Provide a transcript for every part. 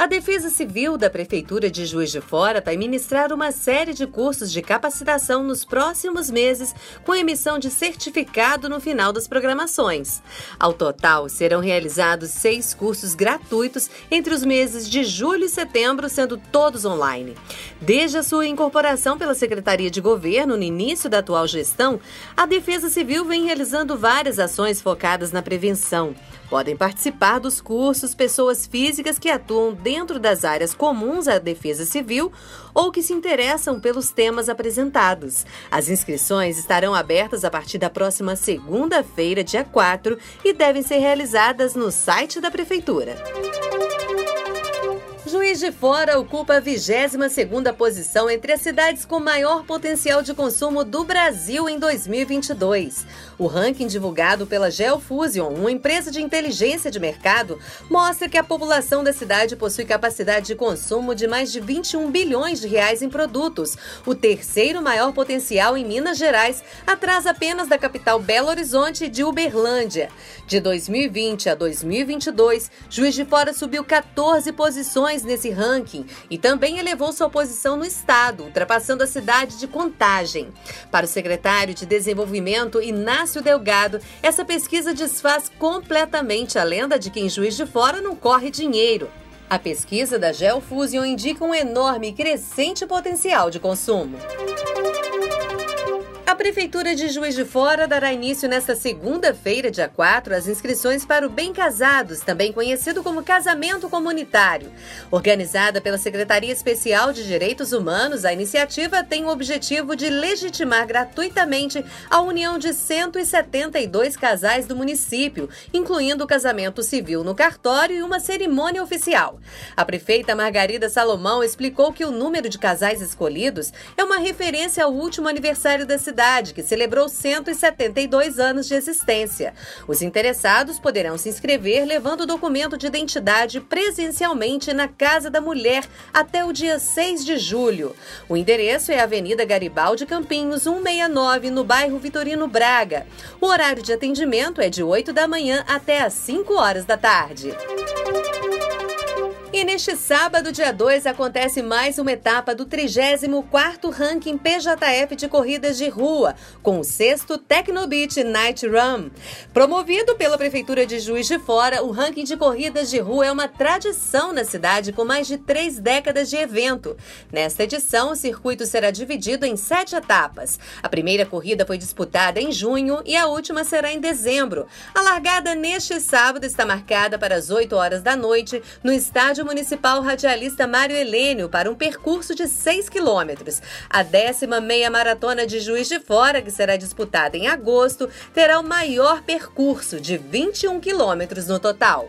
A Defesa Civil da Prefeitura de Juiz de Fora vai ministrar uma série de cursos de capacitação nos próximos meses, com emissão de certificado no final das programações. Ao total, serão realizados seis cursos gratuitos entre os meses de julho e setembro, sendo todos online. Desde a sua incorporação pela Secretaria de Governo no início da atual gestão, a Defesa Civil vem realizando várias ações focadas na prevenção. Podem participar dos cursos pessoas físicas que atuam dentro das áreas comuns à defesa civil ou que se interessam pelos temas apresentados. As inscrições estarão abertas a partir da próxima segunda-feira, dia 4, e devem ser realizadas no site da Prefeitura. Juiz de Fora ocupa a 22ª posição entre as cidades com maior potencial de consumo do Brasil em 2022. O ranking divulgado pela Geofusion, uma empresa de inteligência de mercado, mostra que a população da cidade possui capacidade de consumo de mais de 21 bilhões de reais em produtos, o terceiro maior potencial em Minas Gerais, atrás apenas da capital Belo Horizonte e de Uberlândia. De 2020 a 2022, Juiz de Fora subiu 14 posições nesse ranking e também elevou sua posição no estado, ultrapassando a cidade de Contagem. Para o secretário de Desenvolvimento Inácio Delgado, essa pesquisa desfaz completamente a lenda de que em Juiz de Fora não corre dinheiro. A pesquisa da Geofusion indica um enorme e crescente potencial de consumo. Prefeitura de Juiz de Fora dará início nesta segunda-feira, dia 4, às inscrições para o Bem Casados, também conhecido como Casamento Comunitário. Organizada pela Secretaria Especial de Direitos Humanos, a iniciativa tem o objetivo de legitimar gratuitamente a união de 172 casais do município, incluindo o casamento civil no cartório e uma cerimônia oficial. A prefeita Margarida Salomão explicou que o número de casais escolhidos é uma referência ao último aniversário da cidade que celebrou 172 anos de existência. Os interessados poderão se inscrever levando o documento de identidade presencialmente na Casa da Mulher até o dia 6 de julho. O endereço é Avenida Garibaldi Campinhos, 169, no bairro Vitorino Braga. O horário de atendimento é de 8 da manhã até às 5 horas da tarde. E neste sábado, dia 2, acontece mais uma etapa do 34º Ranking PJF de Corridas de Rua, com o sexto Tecnobeat Night Run. Promovido pela Prefeitura de Juiz de Fora, o ranking de corridas de rua é uma tradição na cidade com mais de três décadas de evento. Nesta edição, o circuito será dividido em sete etapas. A primeira corrida foi disputada em junho e a última será em dezembro. A largada neste sábado está marcada para as 8 horas da noite no estádio Municipal Radialista Mário Helênio para um percurso de 6 quilômetros. A décima meia maratona de Juiz de Fora, que será disputada em agosto, terá o maior percurso de 21 quilômetros no total.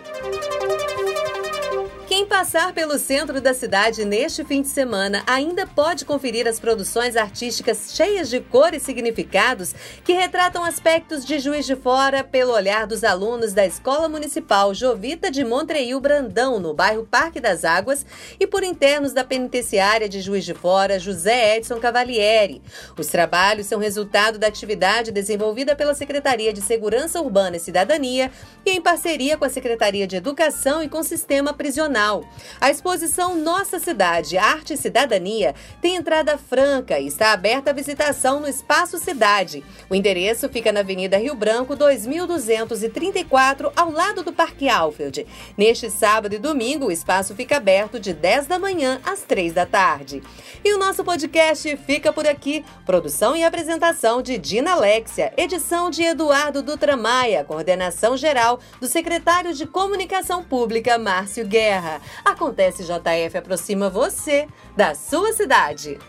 Passar pelo centro da cidade neste fim de semana ainda pode conferir as produções artísticas cheias de cor e significados que retratam aspectos de Juiz de Fora pelo olhar dos alunos da Escola Municipal Jovita de Montreil Brandão, no bairro Parque das Águas, e por internos da penitenciária de Juiz de Fora, José Edson Cavalieri. Os trabalhos são resultado da atividade desenvolvida pela Secretaria de Segurança Urbana e Cidadania e em parceria com a Secretaria de Educação e com o Sistema Prisional a exposição Nossa Cidade, Arte e Cidadania tem entrada franca e está aberta à visitação no Espaço Cidade. O endereço fica na Avenida Rio Branco, 2234, ao lado do Parque Alfield. Neste sábado e domingo, o espaço fica aberto de 10 da manhã às 3 da tarde. E o nosso podcast fica por aqui. Produção e apresentação de Dina Alexia, edição de Eduardo Dutra Maia, coordenação geral do secretário de Comunicação Pública, Márcio Guerra. Acontece JF aproxima você da sua cidade.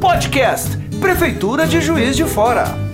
Podcast Prefeitura de Juiz de Fora.